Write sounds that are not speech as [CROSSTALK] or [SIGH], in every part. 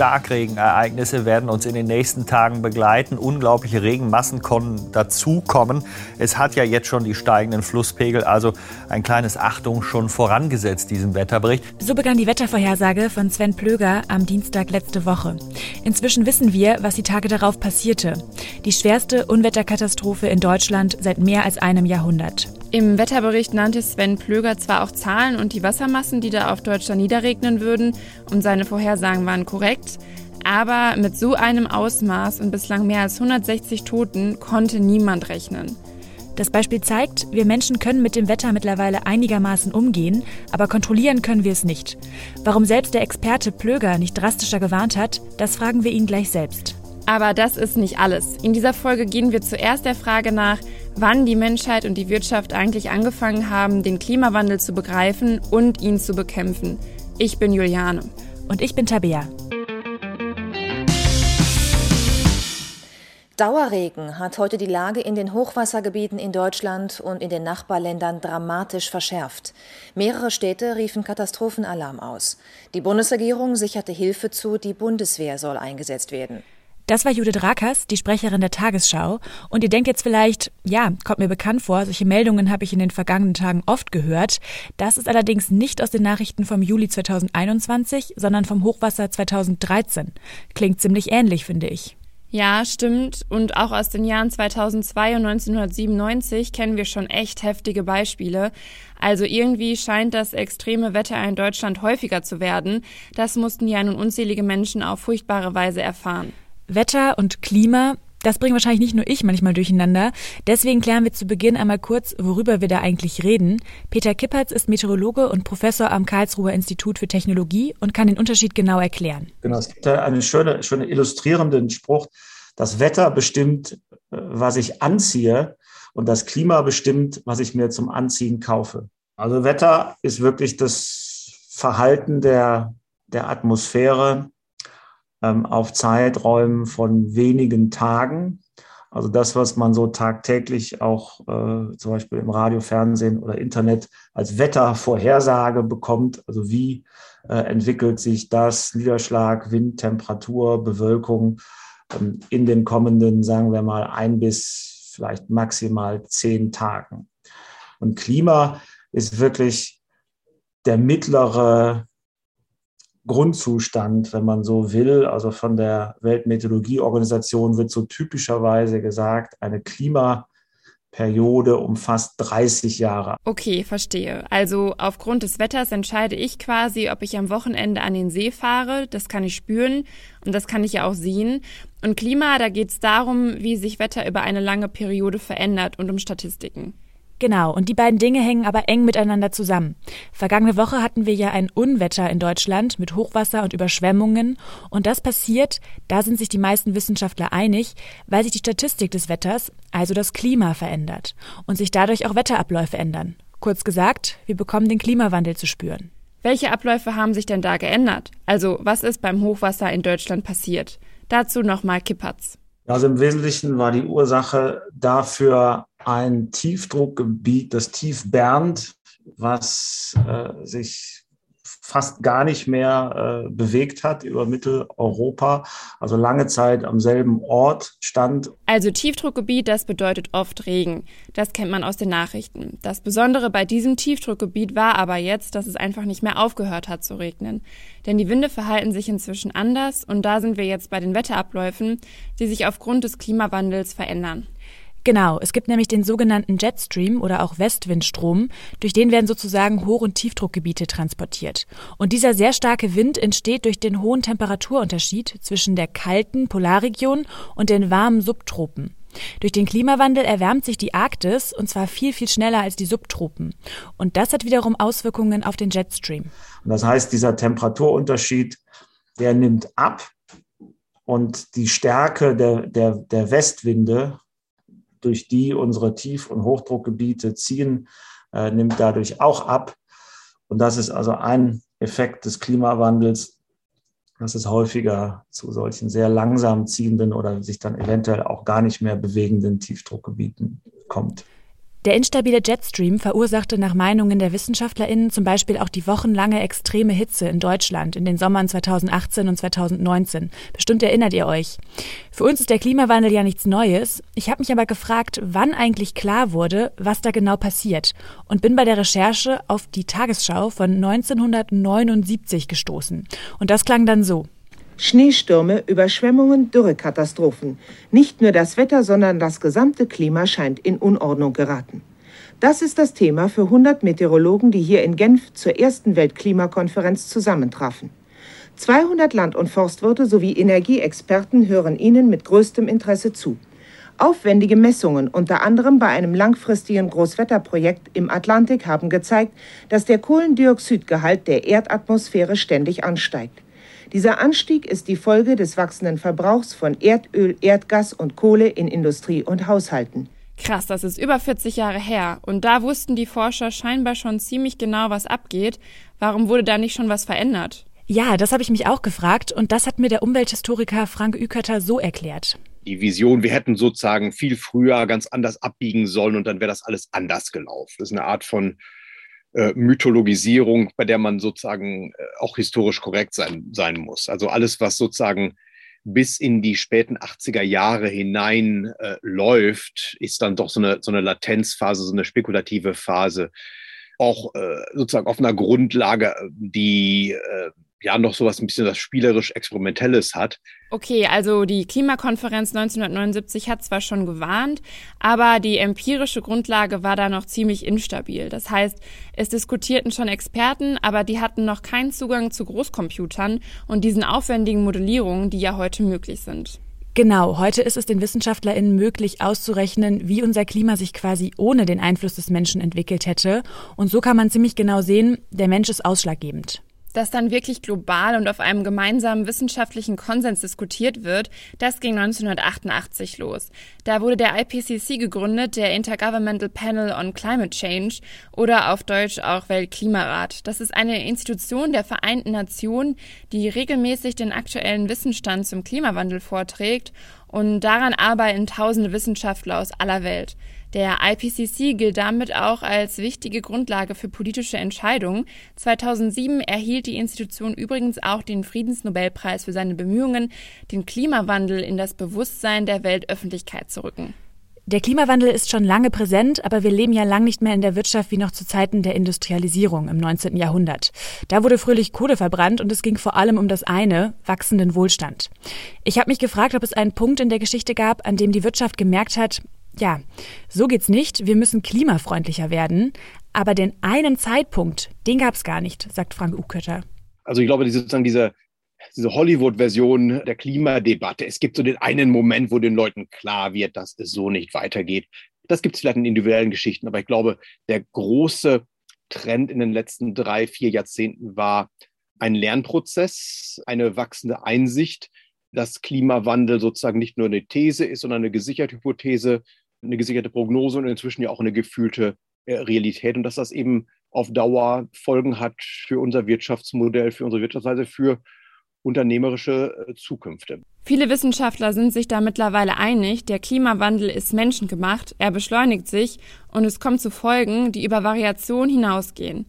Starkregenereignisse werden uns in den nächsten Tagen begleiten. Unglaubliche Regenmassen können dazukommen. Es hat ja jetzt schon die steigenden Flusspegel, also ein kleines Achtung schon vorangesetzt diesem Wetterbericht. So begann die Wettervorhersage von Sven Plöger am Dienstag letzte Woche. Inzwischen wissen wir, was die Tage darauf passierte. Die schwerste Unwetterkatastrophe in Deutschland seit mehr als einem Jahrhundert. Im Wetterbericht nannte Sven Plöger zwar auch Zahlen und die Wassermassen, die da auf Deutschland niederregnen würden, und seine Vorhersagen waren korrekt, aber mit so einem Ausmaß und bislang mehr als 160 Toten konnte niemand rechnen. Das Beispiel zeigt, wir Menschen können mit dem Wetter mittlerweile einigermaßen umgehen, aber kontrollieren können wir es nicht. Warum selbst der Experte Plöger nicht drastischer gewarnt hat, das fragen wir ihn gleich selbst. Aber das ist nicht alles. In dieser Folge gehen wir zuerst der Frage nach, wann die Menschheit und die Wirtschaft eigentlich angefangen haben, den Klimawandel zu begreifen und ihn zu bekämpfen. Ich bin Juliane. Und ich bin Tabea. Dauerregen hat heute die Lage in den Hochwassergebieten in Deutschland und in den Nachbarländern dramatisch verschärft. Mehrere Städte riefen Katastrophenalarm aus. Die Bundesregierung sicherte Hilfe zu, die Bundeswehr soll eingesetzt werden. Das war Judith Rakers, die Sprecherin der Tagesschau. Und ihr denkt jetzt vielleicht, ja, kommt mir bekannt vor, solche Meldungen habe ich in den vergangenen Tagen oft gehört. Das ist allerdings nicht aus den Nachrichten vom Juli 2021, sondern vom Hochwasser 2013. Klingt ziemlich ähnlich, finde ich. Ja, stimmt. Und auch aus den Jahren 2002 und 1997 kennen wir schon echt heftige Beispiele. Also irgendwie scheint das extreme Wetter in Deutschland häufiger zu werden. Das mussten ja nun unzählige Menschen auf furchtbare Weise erfahren. Wetter und Klima, das bringen wahrscheinlich nicht nur ich manchmal durcheinander. Deswegen klären wir zu Beginn einmal kurz, worüber wir da eigentlich reden. Peter Kippertz ist Meteorologe und Professor am Karlsruher Institut für Technologie und kann den Unterschied genau erklären. Genau, es gibt da einen schönen, schönen illustrierenden Spruch. Das Wetter bestimmt, äh, was ich anziehe und das Klima bestimmt, was ich mir zum Anziehen kaufe. Also Wetter ist wirklich das Verhalten der, der Atmosphäre auf Zeiträumen von wenigen Tagen. Also das, was man so tagtäglich auch äh, zum Beispiel im Radio, Fernsehen oder Internet als Wettervorhersage bekommt. Also wie äh, entwickelt sich das Niederschlag, Wind, Temperatur, Bewölkung ähm, in den kommenden, sagen wir mal, ein bis vielleicht maximal zehn Tagen. Und Klima ist wirklich der mittlere Grundzustand, wenn man so will. Also von der Weltmeteorologieorganisation wird so typischerweise gesagt, eine Klimaperiode umfasst 30 Jahre. Okay, verstehe. Also aufgrund des Wetters entscheide ich quasi, ob ich am Wochenende an den See fahre. Das kann ich spüren und das kann ich ja auch sehen. Und Klima, da geht es darum, wie sich Wetter über eine lange Periode verändert und um Statistiken. Genau, und die beiden Dinge hängen aber eng miteinander zusammen. Vergangene Woche hatten wir ja ein Unwetter in Deutschland mit Hochwasser und Überschwemmungen. Und das passiert, da sind sich die meisten Wissenschaftler einig, weil sich die Statistik des Wetters, also das Klima, verändert und sich dadurch auch Wetterabläufe ändern. Kurz gesagt, wir bekommen den Klimawandel zu spüren. Welche Abläufe haben sich denn da geändert? Also, was ist beim Hochwasser in Deutschland passiert? Dazu nochmal Kippertz. Also im Wesentlichen war die Ursache dafür ein Tiefdruckgebiet, das Tief Bernd, was äh, sich fast gar nicht mehr äh, bewegt hat über Mitteleuropa, also lange Zeit am selben Ort stand. Also Tiefdruckgebiet, das bedeutet oft Regen. Das kennt man aus den Nachrichten. Das Besondere bei diesem Tiefdruckgebiet war aber jetzt, dass es einfach nicht mehr aufgehört hat zu regnen. Denn die Winde verhalten sich inzwischen anders und da sind wir jetzt bei den Wetterabläufen, die sich aufgrund des Klimawandels verändern. Genau, es gibt nämlich den sogenannten Jetstream oder auch Westwindstrom, durch den werden sozusagen Hoch- und Tiefdruckgebiete transportiert. Und dieser sehr starke Wind entsteht durch den hohen Temperaturunterschied zwischen der kalten Polarregion und den warmen Subtropen. Durch den Klimawandel erwärmt sich die Arktis und zwar viel, viel schneller als die Subtropen. Und das hat wiederum Auswirkungen auf den Jetstream. Und das heißt, dieser Temperaturunterschied, der nimmt ab und die Stärke der, der, der Westwinde durch die unsere Tief- und Hochdruckgebiete ziehen, äh, nimmt dadurch auch ab. Und das ist also ein Effekt des Klimawandels, dass es häufiger zu solchen sehr langsam ziehenden oder sich dann eventuell auch gar nicht mehr bewegenden Tiefdruckgebieten kommt. Der instabile Jetstream verursachte nach Meinungen der WissenschaftlerInnen zum Beispiel auch die wochenlange extreme Hitze in Deutschland in den Sommern 2018 und 2019. Bestimmt erinnert ihr euch. Für uns ist der Klimawandel ja nichts Neues. Ich habe mich aber gefragt, wann eigentlich klar wurde, was da genau passiert und bin bei der Recherche auf die Tagesschau von 1979 gestoßen. Und das klang dann so. Schneestürme, Überschwemmungen, Dürrekatastrophen. Nicht nur das Wetter, sondern das gesamte Klima scheint in Unordnung geraten. Das ist das Thema für 100 Meteorologen, die hier in Genf zur ersten Weltklimakonferenz zusammentrafen. 200 Land- und Forstwirte sowie Energieexperten hören ihnen mit größtem Interesse zu. Aufwendige Messungen, unter anderem bei einem langfristigen Großwetterprojekt im Atlantik, haben gezeigt, dass der Kohlendioxidgehalt der Erdatmosphäre ständig ansteigt. Dieser Anstieg ist die Folge des wachsenden Verbrauchs von Erdöl, Erdgas und Kohle in Industrie und Haushalten. Krass, das ist über 40 Jahre her. Und da wussten die Forscher scheinbar schon ziemlich genau, was abgeht. Warum wurde da nicht schon was verändert? Ja, das habe ich mich auch gefragt und das hat mir der Umwelthistoriker Frank Ükötter so erklärt. Die Vision, wir hätten sozusagen viel früher ganz anders abbiegen sollen und dann wäre das alles anders gelaufen. Das ist eine Art von äh, Mythologisierung, bei der man sozusagen äh, auch historisch korrekt sein, sein muss. Also alles, was sozusagen bis in die späten 80er Jahre hinein äh, läuft, ist dann doch so eine, so eine Latenzphase, so eine spekulative Phase. Auch äh, sozusagen auf einer Grundlage, die äh, ja noch sowas ein bisschen das spielerisch Experimentelles hat. Okay, also die Klimakonferenz 1979 hat zwar schon gewarnt, aber die empirische Grundlage war da noch ziemlich instabil. Das heißt, es diskutierten schon Experten, aber die hatten noch keinen Zugang zu Großcomputern und diesen aufwendigen Modellierungen, die ja heute möglich sind. Genau, heute ist es den WissenschaftlerInnen möglich auszurechnen, wie unser Klima sich quasi ohne den Einfluss des Menschen entwickelt hätte. Und so kann man ziemlich genau sehen, der Mensch ist ausschlaggebend. Dass dann wirklich global und auf einem gemeinsamen wissenschaftlichen Konsens diskutiert wird, das ging 1988 los. Da wurde der IPCC gegründet, der Intergovernmental Panel on Climate Change oder auf Deutsch auch Weltklimarat. Das ist eine Institution der Vereinten Nationen, die regelmäßig den aktuellen Wissensstand zum Klimawandel vorträgt und daran arbeiten tausende Wissenschaftler aus aller Welt. Der IPCC gilt damit auch als wichtige Grundlage für politische Entscheidungen. 2007 erhielt die Institution übrigens auch den Friedensnobelpreis für seine Bemühungen, den Klimawandel in das Bewusstsein der Weltöffentlichkeit zu rücken. Der Klimawandel ist schon lange präsent, aber wir leben ja lang nicht mehr in der Wirtschaft wie noch zu Zeiten der Industrialisierung im 19. Jahrhundert. Da wurde fröhlich Kohle verbrannt und es ging vor allem um das eine, wachsenden Wohlstand. Ich habe mich gefragt, ob es einen Punkt in der Geschichte gab, an dem die Wirtschaft gemerkt hat, ja, so geht's nicht. Wir müssen klimafreundlicher werden. Aber den einen Zeitpunkt, den gab's gar nicht, sagt Frank Ukötter. Also ich glaube, die, sozusagen diese, diese Hollywood-Version der Klimadebatte. Es gibt so den einen Moment, wo den Leuten klar wird, dass es so nicht weitergeht. Das gibt es vielleicht in individuellen Geschichten, aber ich glaube, der große Trend in den letzten drei, vier Jahrzehnten war ein Lernprozess, eine wachsende Einsicht, dass Klimawandel sozusagen nicht nur eine These ist, sondern eine gesicherte Hypothese, eine gesicherte Prognose und inzwischen ja auch eine gefühlte äh, Realität und dass das eben auf Dauer Folgen hat für unser Wirtschaftsmodell, für unsere Wirtschaftsweise, für unternehmerische äh, Zukünfte. Viele Wissenschaftler sind sich da mittlerweile einig, der Klimawandel ist menschengemacht, er beschleunigt sich und es kommt zu Folgen, die über Variation hinausgehen.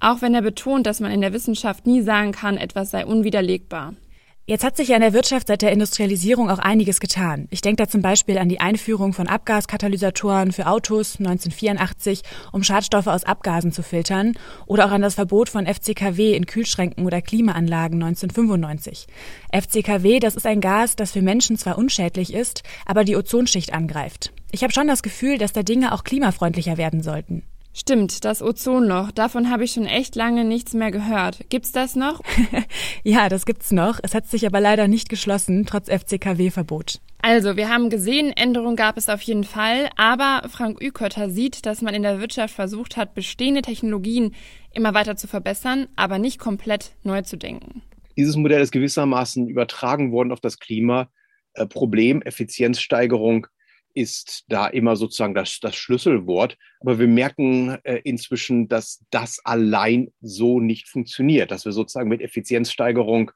Auch wenn er betont, dass man in der Wissenschaft nie sagen kann, etwas sei unwiderlegbar. Jetzt hat sich ja in der Wirtschaft seit der Industrialisierung auch einiges getan. Ich denke da zum Beispiel an die Einführung von Abgaskatalysatoren für Autos 1984, um Schadstoffe aus Abgasen zu filtern, oder auch an das Verbot von FCKW in Kühlschränken oder Klimaanlagen 1995. FCKW, das ist ein Gas, das für Menschen zwar unschädlich ist, aber die Ozonschicht angreift. Ich habe schon das Gefühl, dass da Dinge auch klimafreundlicher werden sollten. Stimmt, das Ozonloch. Davon habe ich schon echt lange nichts mehr gehört. Gibt's das noch? [LAUGHS] ja, das gibt's noch. Es hat sich aber leider nicht geschlossen, trotz FCKW-Verbot. Also, wir haben gesehen, Änderungen gab es auf jeden Fall, aber Frank Ükötter sieht, dass man in der Wirtschaft versucht hat, bestehende Technologien immer weiter zu verbessern, aber nicht komplett neu zu denken. Dieses Modell ist gewissermaßen übertragen worden auf das Klima. Äh, Problem, Effizienzsteigerung, ist da immer sozusagen das, das Schlüsselwort. Aber wir merken äh, inzwischen, dass das allein so nicht funktioniert, dass wir sozusagen mit Effizienzsteigerung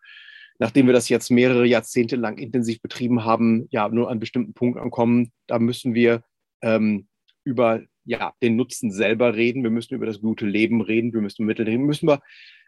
nachdem wir das jetzt mehrere Jahrzehnte lang intensiv betrieben haben, ja, nur an bestimmten Punkten ankommen. Da müssen wir ähm, über ja, den Nutzen selber reden, wir müssen über das gute Leben reden, wir müssen Mittel reden, müssen wir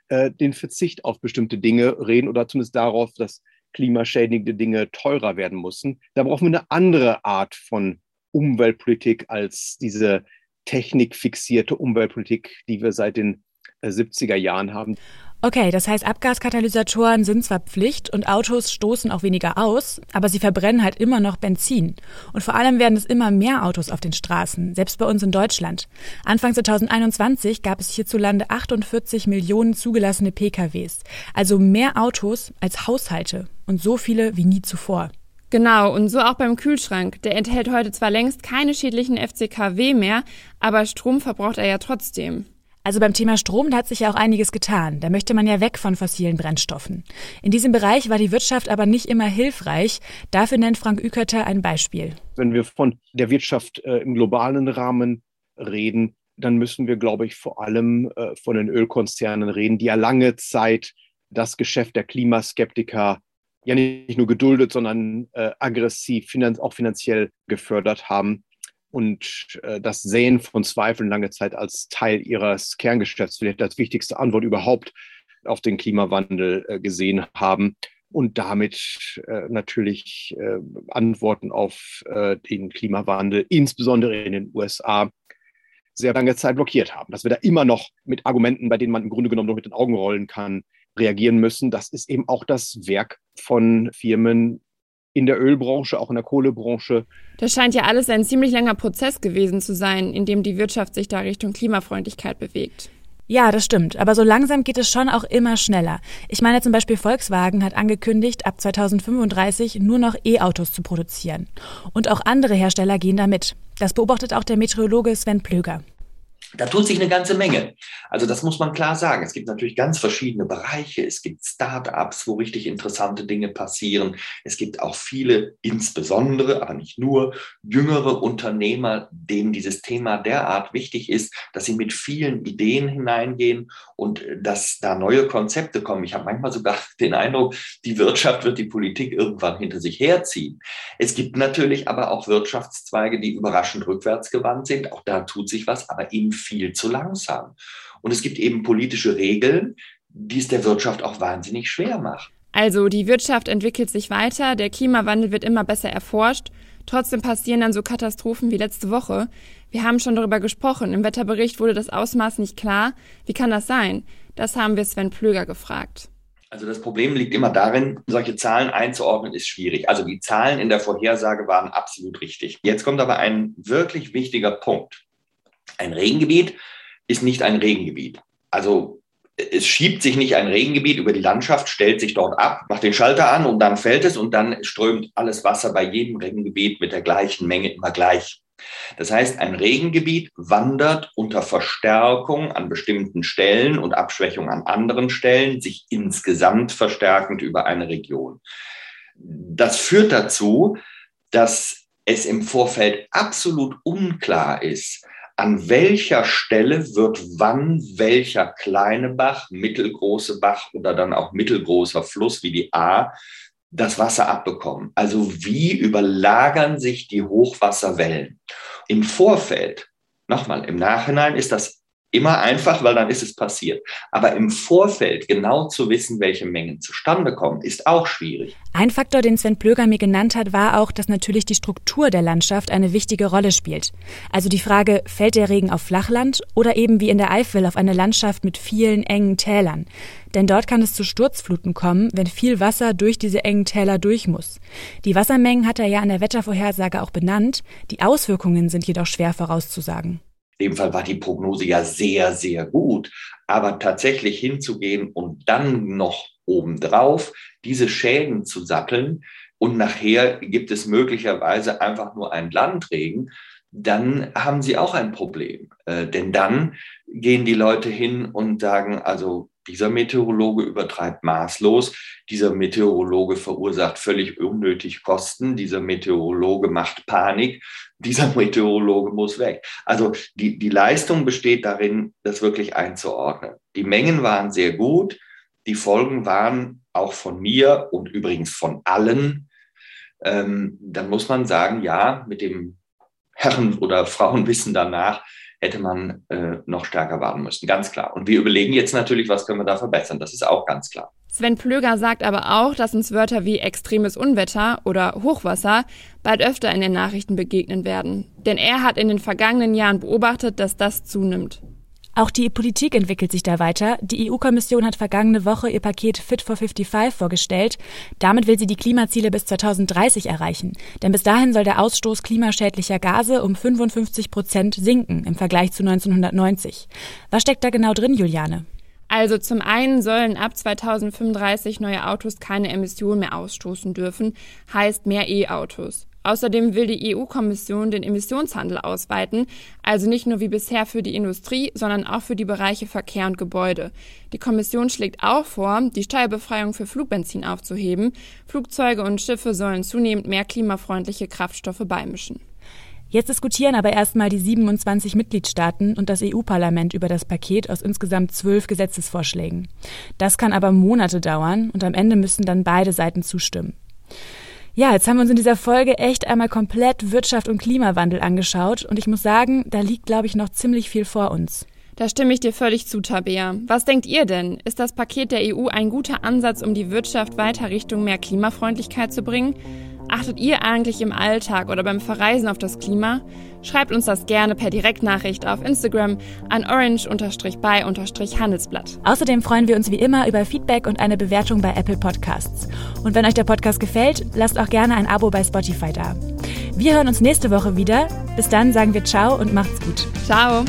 äh, den Verzicht auf bestimmte Dinge reden oder zumindest darauf, dass klimaschädigende Dinge teurer werden müssen. Da brauchen wir eine andere Art von Umweltpolitik als diese technikfixierte Umweltpolitik, die wir seit den 70er äh, Jahren haben. Okay, das heißt, Abgaskatalysatoren sind zwar Pflicht und Autos stoßen auch weniger aus, aber sie verbrennen halt immer noch Benzin. Und vor allem werden es immer mehr Autos auf den Straßen, selbst bei uns in Deutschland. Anfang 2021 gab es hierzulande 48 Millionen zugelassene PKWs, also mehr Autos als Haushalte und so viele wie nie zuvor. Genau, und so auch beim Kühlschrank. Der enthält heute zwar längst keine schädlichen FCKW mehr, aber Strom verbraucht er ja trotzdem. Also beim Thema Strom, da hat sich ja auch einiges getan. Da möchte man ja weg von fossilen Brennstoffen. In diesem Bereich war die Wirtschaft aber nicht immer hilfreich. Dafür nennt Frank Ükerter ein Beispiel. Wenn wir von der Wirtschaft äh, im globalen Rahmen reden, dann müssen wir, glaube ich, vor allem äh, von den Ölkonzernen reden, die ja lange Zeit das Geschäft der Klimaskeptiker ja nicht nur geduldet, sondern äh, aggressiv, finanz auch finanziell gefördert haben und äh, das Säen von Zweifeln lange Zeit als Teil ihres Kerngeschäfts, vielleicht als wichtigste Antwort überhaupt auf den Klimawandel äh, gesehen haben und damit äh, natürlich äh, Antworten auf äh, den Klimawandel, insbesondere in den USA, sehr lange Zeit blockiert haben. Dass wir da immer noch mit Argumenten, bei denen man im Grunde genommen nur mit den Augen rollen kann, reagieren müssen, das ist eben auch das Werk von Firmen in der Ölbranche, auch in der Kohlebranche. Das scheint ja alles ein ziemlich langer Prozess gewesen zu sein, in dem die Wirtschaft sich da Richtung Klimafreundlichkeit bewegt. Ja, das stimmt. Aber so langsam geht es schon auch immer schneller. Ich meine zum Beispiel Volkswagen hat angekündigt, ab 2035 nur noch E-Autos zu produzieren. Und auch andere Hersteller gehen damit. Das beobachtet auch der Meteorologe Sven Plöger. Da tut sich eine ganze Menge. Also das muss man klar sagen. Es gibt natürlich ganz verschiedene Bereiche. Es gibt Start-ups, wo richtig interessante Dinge passieren. Es gibt auch viele, insbesondere, aber nicht nur, jüngere Unternehmer, denen dieses Thema derart wichtig ist, dass sie mit vielen Ideen hineingehen und dass da neue Konzepte kommen. Ich habe manchmal sogar [LAUGHS] den Eindruck, die Wirtschaft wird die Politik irgendwann hinter sich herziehen. Es gibt natürlich aber auch Wirtschaftszweige, die überraschend rückwärtsgewandt sind. Auch da tut sich was, aber eben viel zu langsam. Und es gibt eben politische Regeln, die es der Wirtschaft auch wahnsinnig schwer machen. Also die Wirtschaft entwickelt sich weiter, der Klimawandel wird immer besser erforscht. Trotzdem passieren dann so Katastrophen wie letzte Woche. Wir haben schon darüber gesprochen. Im Wetterbericht wurde das Ausmaß nicht klar. Wie kann das sein? Das haben wir Sven Plöger gefragt. Also das Problem liegt immer darin, solche Zahlen einzuordnen ist schwierig. Also die Zahlen in der Vorhersage waren absolut richtig. Jetzt kommt aber ein wirklich wichtiger Punkt. Ein Regengebiet ist nicht ein Regengebiet. Also es schiebt sich nicht ein Regengebiet über die Landschaft, stellt sich dort ab, macht den Schalter an und dann fällt es und dann strömt alles Wasser bei jedem Regengebiet mit der gleichen Menge immer gleich. Das heißt, ein Regengebiet wandert unter Verstärkung an bestimmten Stellen und Abschwächung an anderen Stellen, sich insgesamt verstärkend über eine Region. Das führt dazu, dass es im Vorfeld absolut unklar ist, an welcher Stelle wird wann welcher kleine Bach, mittelgroße Bach oder dann auch mittelgroßer Fluss wie die A das Wasser abbekommen. Also wie überlagern sich die Hochwasserwellen? Im Vorfeld, nochmal, im Nachhinein ist das immer einfach, weil dann ist es passiert. Aber im Vorfeld genau zu wissen, welche Mengen zustande kommen, ist auch schwierig. Ein Faktor, den Sven Plöger mir genannt hat, war auch, dass natürlich die Struktur der Landschaft eine wichtige Rolle spielt. Also die Frage, fällt der Regen auf Flachland oder eben wie in der Eifel auf eine Landschaft mit vielen engen Tälern? Denn dort kann es zu Sturzfluten kommen, wenn viel Wasser durch diese engen Täler durch muss. Die Wassermengen hat er ja in der Wettervorhersage auch benannt, die Auswirkungen sind jedoch schwer vorauszusagen. In dem Fall war die Prognose ja sehr, sehr gut. Aber tatsächlich hinzugehen und dann noch obendrauf diese Schäden zu satteln und nachher gibt es möglicherweise einfach nur einen Landregen, dann haben sie auch ein Problem. Äh, denn dann gehen die Leute hin und sagen, also dieser Meteorologe übertreibt maßlos, dieser Meteorologe verursacht völlig unnötig Kosten, dieser Meteorologe macht Panik, dieser [LAUGHS] Meteorologe muss weg. Also die, die Leistung besteht darin, das wirklich einzuordnen. Die Mengen waren sehr gut, die Folgen waren auch von mir und übrigens von allen, ähm, dann muss man sagen, ja, mit dem Herren- oder Frauenwissen danach hätte man äh, noch stärker warten müssen, ganz klar. Und wir überlegen jetzt natürlich, was können wir da verbessern, das ist auch ganz klar. Sven Plöger sagt aber auch, dass uns Wörter wie extremes Unwetter oder Hochwasser bald öfter in den Nachrichten begegnen werden. Denn er hat in den vergangenen Jahren beobachtet, dass das zunimmt. Auch die Politik entwickelt sich da weiter. Die EU-Kommission hat vergangene Woche ihr Paket Fit for 55 vorgestellt. Damit will sie die Klimaziele bis 2030 erreichen. Denn bis dahin soll der Ausstoß klimaschädlicher Gase um 55 Prozent sinken im Vergleich zu 1990. Was steckt da genau drin, Juliane? Also zum einen sollen ab 2035 neue Autos keine Emissionen mehr ausstoßen dürfen, heißt mehr E-Autos. Außerdem will die EU-Kommission den Emissionshandel ausweiten, also nicht nur wie bisher für die Industrie, sondern auch für die Bereiche Verkehr und Gebäude. Die Kommission schlägt auch vor, die Steuerbefreiung für Flugbenzin aufzuheben. Flugzeuge und Schiffe sollen zunehmend mehr klimafreundliche Kraftstoffe beimischen. Jetzt diskutieren aber erstmal die 27 Mitgliedstaaten und das EU-Parlament über das Paket aus insgesamt zwölf Gesetzesvorschlägen. Das kann aber Monate dauern und am Ende müssen dann beide Seiten zustimmen. Ja, jetzt haben wir uns in dieser Folge echt einmal komplett Wirtschaft und Klimawandel angeschaut und ich muss sagen, da liegt, glaube ich, noch ziemlich viel vor uns. Da stimme ich dir völlig zu, Tabea. Was denkt ihr denn? Ist das Paket der EU ein guter Ansatz, um die Wirtschaft weiter Richtung mehr Klimafreundlichkeit zu bringen? Achtet ihr eigentlich im Alltag oder beim Verreisen auf das Klima? Schreibt uns das gerne per Direktnachricht auf Instagram an orange-by-handelsblatt. Außerdem freuen wir uns wie immer über Feedback und eine Bewertung bei Apple Podcasts. Und wenn euch der Podcast gefällt, lasst auch gerne ein Abo bei Spotify da. Wir hören uns nächste Woche wieder. Bis dann sagen wir ciao und macht's gut. Ciao.